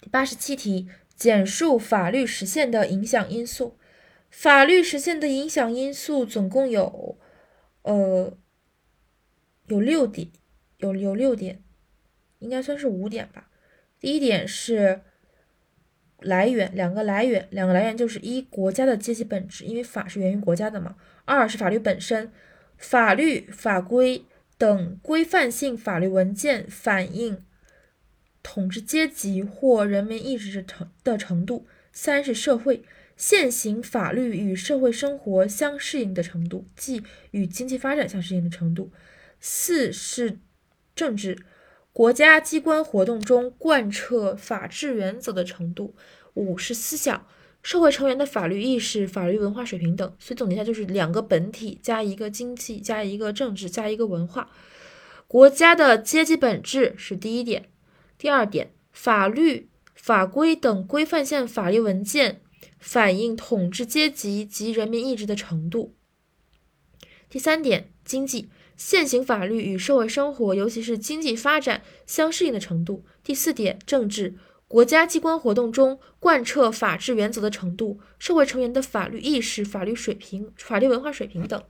第八十七题，简述法律实现的影响因素。法律实现的影响因素总共有，呃，有六点，有有六点，应该算是五点吧。第一点是来源，两个来源，两个来源就是一国家的阶级本质，因为法是源于国家的嘛。二是法律本身，法律法规等规范性法律文件反映统治阶级或人民意志的程的程度。三是社会。现行法律与社会生活相适应的程度，即与经济发展相适应的程度。四是政治，国家机关活动中贯彻法治原则的程度。五是思想，社会成员的法律意识、法律文化水平等。所以总结一下，就是两个本体加一个经济加一个政治加一个文化。国家的阶级本质是第一点，第二点，法律法规等规范性法律文件。反映统治阶级及人民意志的程度。第三点，经济现行法律与社会生活，尤其是经济发展相适应的程度。第四点，政治国家机关活动中贯彻法治原则的程度，社会成员的法律意识、法律水平、法律文化水平等。